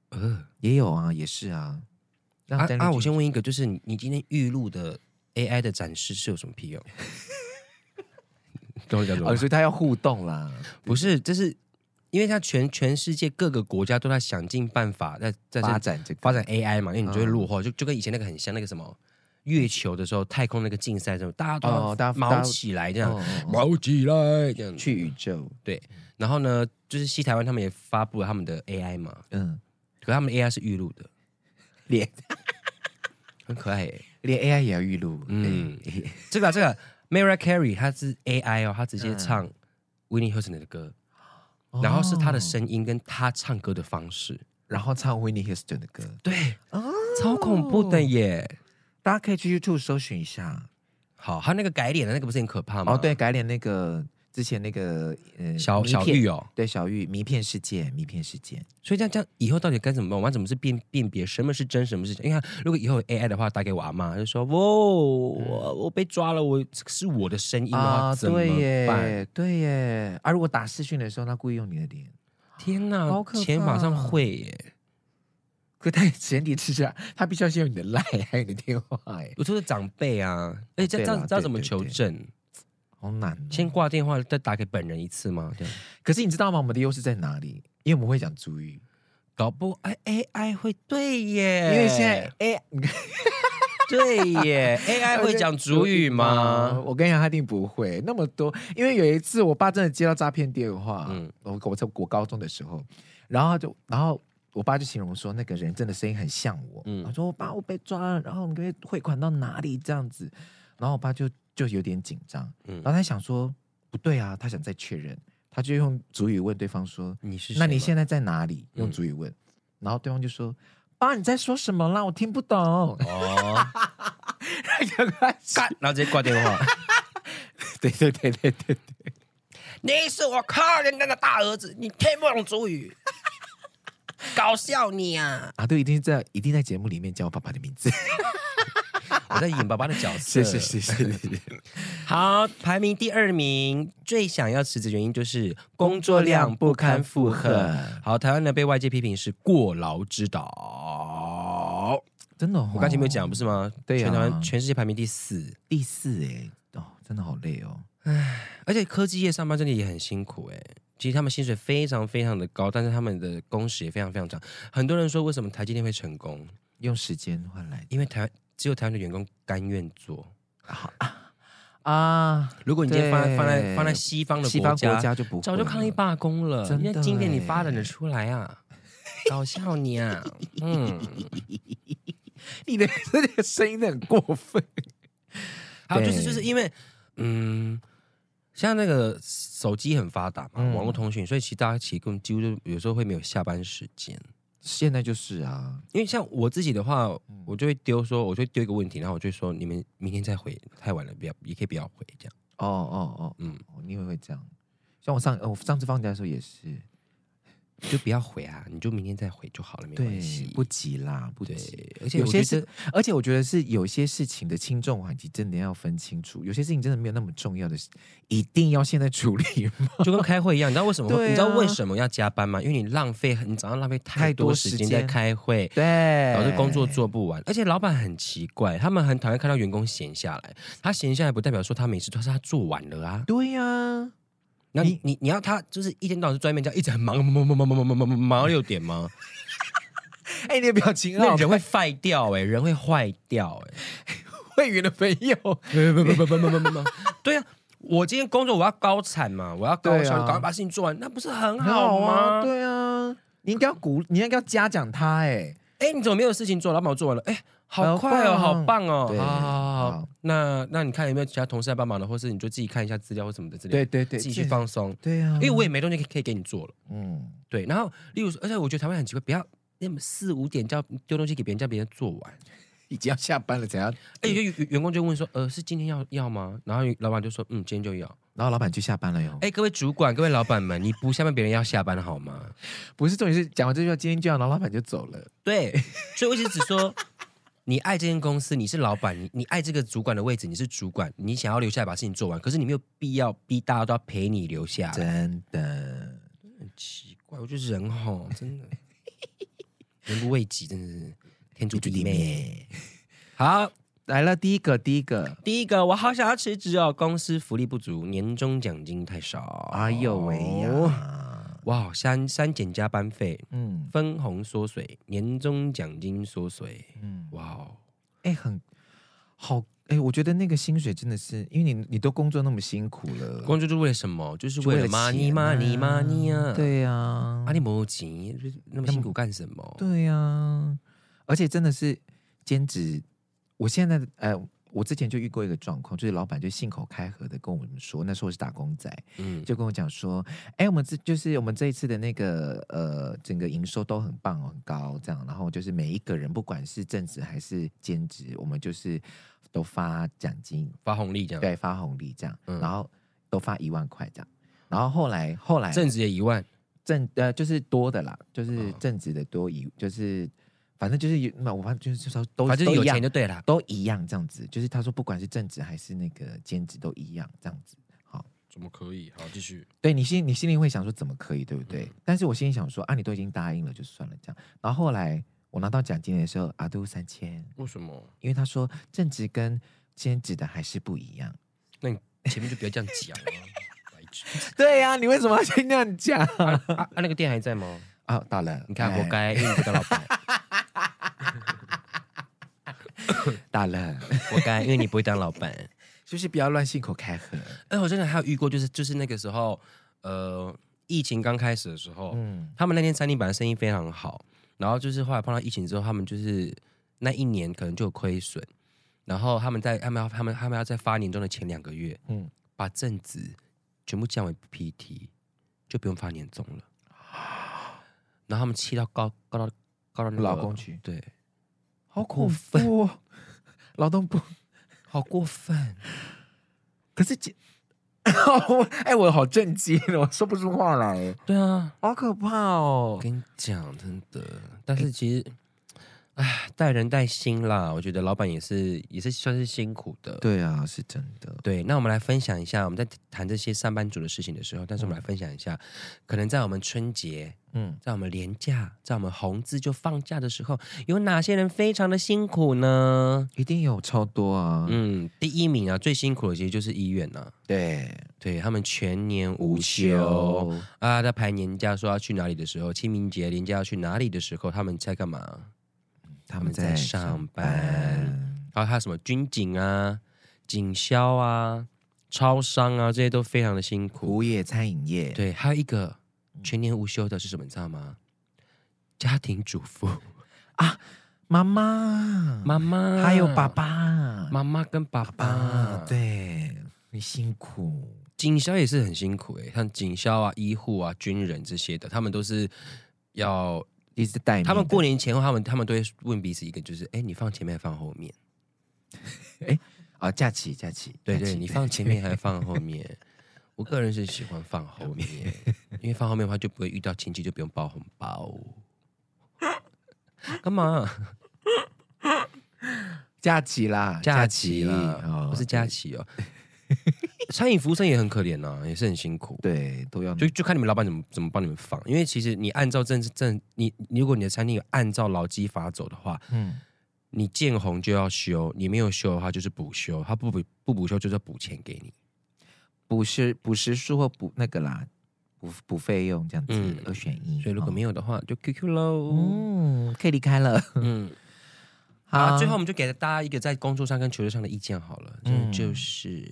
呃，也有啊，也是啊。啊啊！我先问一个，就是你你今天预录的 AI 的展示是有什么屁用？跟我讲什么？所以他要互动啦？不是，这是因为他全全世界各个国家都在想尽办法在在发展这个发展 AI 嘛，因为你就会落后，就就跟以前那个很像那个什么。月球的时候，太空那个竞赛时候，大家都要毛起来这样，毛起来这样去宇宙。对，然后呢，就是西台湾他们也发布了他们的 AI 嘛，嗯，可他们 AI 是预录的，连很可爱，连 AI 也要预录。嗯，这个这个 Mariah Carey 他是 AI 哦，他直接唱 Whitney Houston 的歌，然后是他的声音跟他唱歌的方式，然后唱 Whitney Houston 的歌，对，超恐怖的耶。大家可以去 YouTube 搜寻一下，好，他那个改脸的那个不是很可怕吗？哦，对，改脸那个之前那个呃小小玉哦，对，小玉迷骗事件，迷骗事件。所以这样这样以后到底该怎么办？我们怎么是辨辨别什么是真，什么是假？你看如果以后有 AI 的话，打给我阿妈就说：“哦，我我被抓了，我是我的声音的话怎么办？”对耶，对耶。啊，如果打视讯的时候，他故意用你的脸，天哪，好可怕！钱马上会耶。可他前提之下，他必须要先用你的赖，还有你的电话。哎，我说的长辈啊，哎，这这这怎么求证？好难。先挂电话，再打给本人一次吗？对。可是你知道吗？我们的优势在哪里？因为我们会讲主语，搞不哎 AI 会对耶？因为现在 AI 对耶，AI 会讲主语吗？我跟你讲，他一定不会那么多。因为有一次，我爸真的接到诈骗电话，嗯，我我在我高中的时候，然后就然后。我爸就形容说，那个人真的声音很像我。嗯，他说：“我爸，我被抓了，然后我们可以汇款到哪里？这样子。”然后我爸就就有点紧张。嗯，然后他想说：“不对啊，他想再确认。”他就用主语问对方说：“你是？那你现在在哪里？”用主语问，嗯、然后对方就说：“爸，你在说什么啦？我听不懂。” 哦，然后直接挂电话。对对对对对对，你是我客人家的大儿子，你听不懂主语。搞笑你啊！啊，对，一定在一定在节目里面叫我爸爸的名字。我在演爸爸的角色。是是是是是。好，排名第二名，最想要辞职原因就是工作量不堪负荷。好，台湾呢被外界批评是过劳之岛。真的、哦，我刚才没有讲不是吗？对呀、啊，全台湾全世界排名第四，第四哎，哦，真的好累哦。唉，而且科技业上班真的也很辛苦哎。其实他们薪水非常非常的高，但是他们的工时也非常非常长。很多人说，为什么台积电会成功？用时间换来，因为台湾只有台湾的员工甘愿做啊 啊！如果你今天放在放在放在西方的西方国家就不早就抗议罢工了。真的，今天你发展的出来啊？搞笑你啊！嗯，你的这个声音很过分。还有就是就是因为嗯。像那个手机很发达嘛，嗯、网络通讯，所以其实大家其实几乎就有时候会没有下班时间。现在就是啊，因为像我自己的话，我就会丢说，我就会丢一个问题，然后我就说，你们明天再回太晚了，不要也可以不要回这样。哦哦哦，嗯，你以为会这样？像我上我上次放假的时候也是。就不要回啊，你就明天再回就好了，没关系，不急啦，不急。而且有些是，而且我觉得是有些事情的轻重缓急真的要分清楚。有些事情真的没有那么重要的，一定要现在处理吗？就跟开会一样，你知道为什么？啊、你知道为什么要加班吗？因为你浪费，你早上浪费太多时间在开会，对，导致工作做不完。而且老板很奇怪，他们很讨厌看到员工闲下来。他闲下来不代表说他每次都是他做完了啊。对呀、啊。那你你你要他就是一天到晚是专门这样一直很忙忙忙忙忙忙忙忙忙到六点吗？哎，你的表情那，人会坏掉哎，人会坏掉哎，会员的朋友，不不不不不不不不，对啊，我今天工作我要高产嘛，我要高效，赶快把事情做完，那不是很好吗？对啊，你应该要鼓，你应该要嘉奖他哎，哎，你怎么没有事情做？老板我做完了，哎。好快哦，好棒哦！对，好好好，那那你看有没有其他同事来帮忙的，或是你就自己看一下资料或什么的资料，对对对，自己去放松。对啊，因为我也没东西可以给你做了。嗯，对。然后，例如说，而且我觉得台湾很奇怪，不要那么四五点叫丢东西给别人，叫别人做完，已经要下班了，怎样？哎，有员员工就问说，呃，是今天要要吗？然后老板就说，嗯，今天就要。然后老板就下班了哟。哎，各位主管，各位老板们，你不下班，别人要下班好吗？不是重点是讲完这句话，今天就要，然后老板就走了。对，所以我一直只说。你爱这间公司，你是老板，你你爱这个主管的位置，你是主管，你想要留下来把事情做完，可是你没有必要逼大家都要陪你留下来。真的很奇怪，我觉得人吼真的人不为己，真的是天诛地灭。好，来了第一个，第一个，第一个，我好想要辞职哦，公司福利不足，年终奖金太少。哎呦喂呀！哇，删删减加班费，嗯，分红缩水，年终奖金缩水，嗯，哇哦，哎，很好，哎，我觉得那个薪水真的是，因为你你都工作那么辛苦了，工作就是为了什么？就是为了 money money money 啊，对呀，啊，你没钱，那么辛苦干什么？对呀，而且真的是兼职，我现在哎。我之前就遇过一个状况，就是老板就信口开河的跟我们说，那时候我是打工仔，嗯，就跟我讲说，哎，我们这就是我们这一次的那个呃，整个营收都很棒很高，这样，然后就是每一个人不管是正职还是兼职，我们就是都发奖金、发红利这样，对，发红利这样，嗯、然后都发一万块这样，然后后来后来正职也一万，正呃就是多的啦，就是正职的多一就是。反正就是有，那我反正就是说都反正有钱就对了，都一样这样子。就是他说不管是正职还是那个兼职都一样这样子。好，怎么可以？好，继续。对你心你心里会想说怎么可以，对不对？嗯、但是我心里想说啊，你都已经答应了，就算了这样。然后后来我拿到奖金的时候，阿都三千。为什么？因为他说正职跟兼职的还是不一样。那你前面就不要这样讲 了。对呀、啊，你为什么要先这样讲？啊，啊，啊那个店还在吗？啊，打了。你看，活该，因为你当老板。大了，我该，因为你不会当老板，就是不要乱信口开河。哎，我真的还有遇过，就是就是那个时候，呃，疫情刚开始的时候，嗯，他们那天餐厅本来生意非常好，然后就是后来碰到疫情之后，他们就是那一年可能就有亏损，然后他们在他们要他们他们要在发年终的前两个月，嗯，把正职全部降为 PT，就不用发年终了，然后他们气到高高到高到那个老公去，对。好过分哦，劳动部好过分。可是姐，哎，我好震惊，我说不出话来。对啊，好可怕哦！我跟你讲，真的。但是其实。哎，带人带心啦，我觉得老板也是也是算是辛苦的。对啊，是真的。对，那我们来分享一下，我们在谈这些上班族的事情的时候，但是我们来分享一下，嗯、可能在我们春节，嗯，在我们年假，在我们红字就放假的时候，有哪些人非常的辛苦呢？一定有超多啊。嗯，第一名啊，最辛苦的其实就是医院呐、啊。对，对他们全年无休，无休啊，在排年假说要去哪里的时候，清明节年假要去哪里的时候，他们在干嘛？他们在上班，然后还有什么军警啊、警消啊、超商啊，这些都非常的辛苦。服务业、餐饮业，对，还有一个全年无休的是什么？你知道吗？家庭主妇啊，妈妈、妈妈，还有爸爸，妈妈跟爸爸，爸爸对，很辛苦。警消也是很辛苦诶，像警消啊、医护啊、军人这些的，他们都是要。一直带他们过年前后，他们他们都会问彼此一个，就是哎，你放前面还放后面？哎啊，假期假期，对对，你放前面还是放后面？我个人是喜欢放后面，因为放后面的话就不会遇到亲戚，就不用包红包。干嘛？假期啦，假期啦，哦、不是假期哦。餐饮服务生也很可怜呐、啊，也是很辛苦。对，都要就就看你们老板怎么怎么帮你们放。因为其实你按照正正你，你如果你的餐厅有按照劳基法走的话，嗯，你见红就要休，你没有休的话就是补休，他不补不补休就是要补钱给你，补时补时数或补那个啦，补补费用这样子，嗯、二选一。所以如果没有的话，哦、就 QQ 喽，嗯，可以离开了，嗯。好、啊，最后我们就给大家一个在工作上跟求职上的意见好了，嗯，就是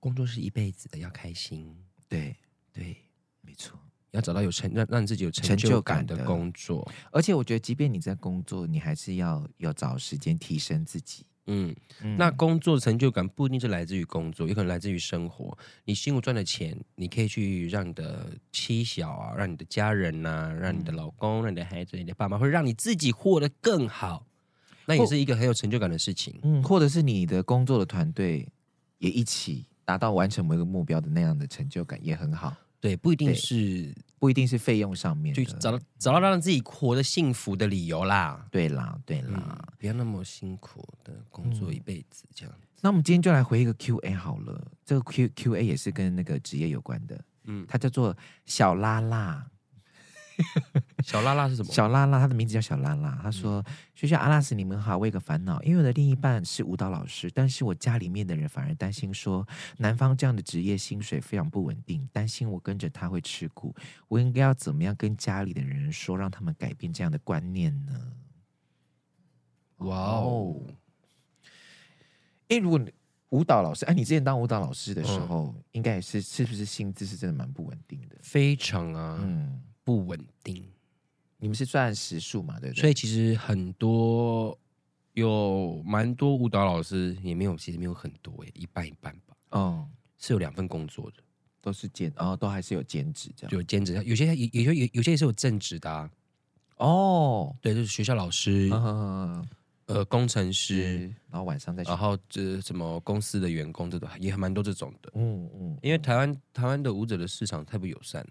工作是一辈子的，要开心，对对，没错，要找到有成让让自己有成就感的工作，而且我觉得，即便你在工作，你还是要要找时间提升自己，嗯，嗯，那工作成就感不一定是来自于工作，也可能来自于生活，你辛苦赚的钱，你可以去让你的妻小啊，让你的家人呐、啊，让你的老公、嗯，让你的孩子、你的爸妈，或者让你自己活得更好。那也是一个很有成就感的事情，嗯，或者是你的工作的团队也一起达到完成某一个目标的那样的成就感也很好。对，不一定是不一定是费用上面，就找到找到让自己活得幸福的理由啦。对啦，对啦，嗯、不要那么辛苦的工作一辈子这样。那我们今天就来回一个 Q&A 好了，这个 Q Q&A 也是跟那个职业有关的，嗯，它叫做小拉拉。小拉拉是什么？小拉拉，她的名字叫小拉拉。她说：“嗯、学校阿拉斯，你们好，我有个烦恼，因为我的另一半是舞蹈老师，但是我家里面的人反而担心说，男方这样的职业薪水非常不稳定，担心我跟着他会吃苦。我应该要怎么样跟家里的人说，让他们改变这样的观念呢？”哇哦！哎，如果舞蹈老师，哎，你之前当舞蹈老师的时候，嗯、应该也是是不是薪资是真的蛮不稳定的？非常啊，嗯。不稳定，你们是算时数嘛？对不对？所以其实很多有蛮多舞蹈老师也没有，其实没有很多诶，一半一半吧。哦，是有两份工作的，都是兼，哦，都还是有兼职这样。有兼职，有些有有有有些也是有正职的啊。哦，对，就是学校老师，嗯、呃，工程师，然后晚上再去，然后这什么公司的员工，这种也还蛮多这种的。嗯嗯，因为台湾台湾的舞者的市场太不友善了。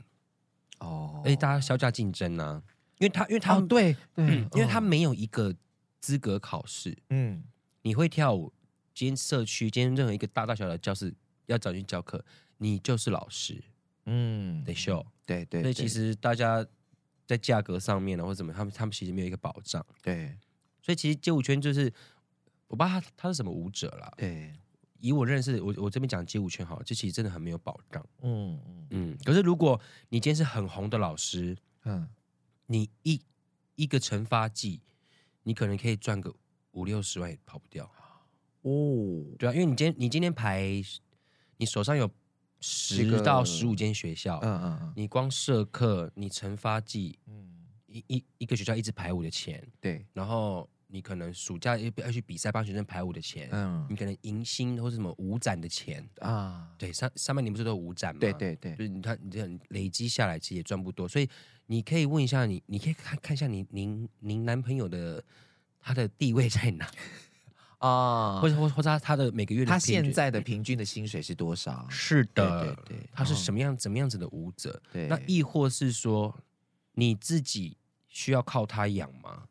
哦，而且大家削价竞争呢、啊，因为他，因为他，哦、对对、嗯，因为他没有一个资格考试，嗯，你会跳舞，今天社区，今天任何一个大大小小的教室要找你教课，你就是老师，嗯，得秀，对对，所以其实大家在价格上面呢，或者怎么，他们他们其实没有一个保障，对，所以其实街舞圈就是，我不知道他他是什么舞者啦，对。以我认识，我我这边讲街舞圈好，这其实真的很没有保障。嗯嗯。嗯。可是如果你今天是很红的老师，嗯，你一一个成发季，你可能可以赚个五六十万也跑不掉。哦，对啊，因为你今天你今天排，你手上有十到十五间学校，嗯嗯嗯，你光社课，你成发季，嗯，一一一个学校一直排舞的钱，对，然后。你可能暑假要要去比赛帮学生排舞的钱，嗯，你可能迎新或是什么舞展的钱啊，对，上上半年不是都有舞展嘛？对对对，就是你看你这样累积下来其实也赚不多，所以你可以问一下你，你可以看看一下你您您男朋友的他的地位在哪 啊？或者或或者他他的每个月的他现在的平均的薪水是多少？是的，对对对，他是什么样、哦、怎么样子的舞者？对，那亦或是说你自己需要靠他养吗？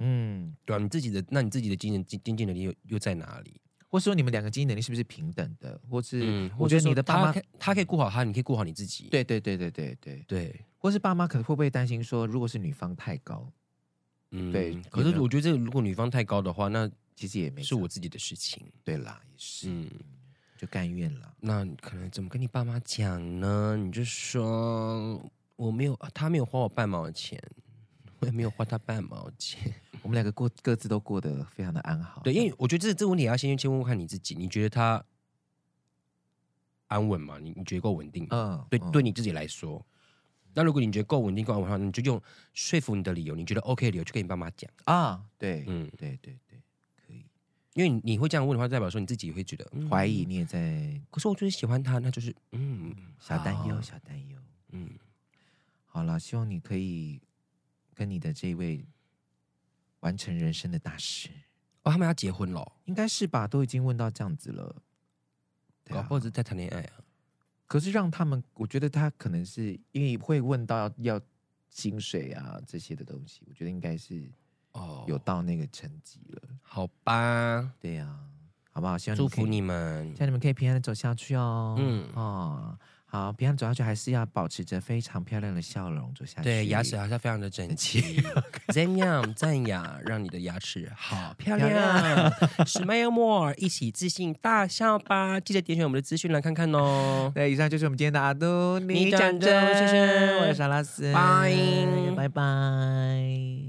嗯，对啊，你自己的，那你自己的经济经经济能力又又在哪里？或者说你们两个经济能力是不是平等的？或是，嗯，我觉得你的爸妈他，他可以顾好他，你可以顾好你自己。对对对对对对对，或是爸妈可能会不会担心说，如果是女方太高，嗯，对。可是我觉得这个如果女方太高的话，那其实也没是我自己的事情。对啦，也是，嗯，就甘愿了。那你可能怎么跟你爸妈讲呢？你就说我没有，他没有花我半毛钱。我也没有花他半毛钱，我们两个过各自都过得非常的安好。对，因为我觉得这这个问题也要先先问问看你自己，你觉得他安稳吗？你你觉得够稳定？嗯，对，对你自己来说，那如果你觉得够稳定够安稳的话，你就用说服你的理由，你觉得 OK 的理由去跟你爸妈讲啊。对，嗯，对对对，可以。因为你会这样问的话，代表说你自己也会觉得怀疑，你也在。可是我就是喜欢他，那就是嗯，小担忧，小担忧。嗯，好了，希望你可以。跟你的这位完成人生的大事哦，哦，他们要结婚了，应该是吧？都已经问到这样子了，搞、啊、不好是在谈恋爱啊。可是让他们，我觉得他可能是因为会问到要薪水啊这些的东西，我觉得应该是哦有到那个层级了。好吧，对呀、啊，好不好？希望祝福你们，希望你们可以平安的走下去哦。嗯哦。好，平常走下去还是要保持着非常漂亮的笑容走下去。对，牙齿还是要非常的整 齐。怎样赞雅，让你的牙齿好漂亮。Smile more，一起自信大笑吧！记得点选我们的资讯来看看哦。对，以上就是我们今天的阿都，你讲真，谢谢，我是沙拉斯，拜拜。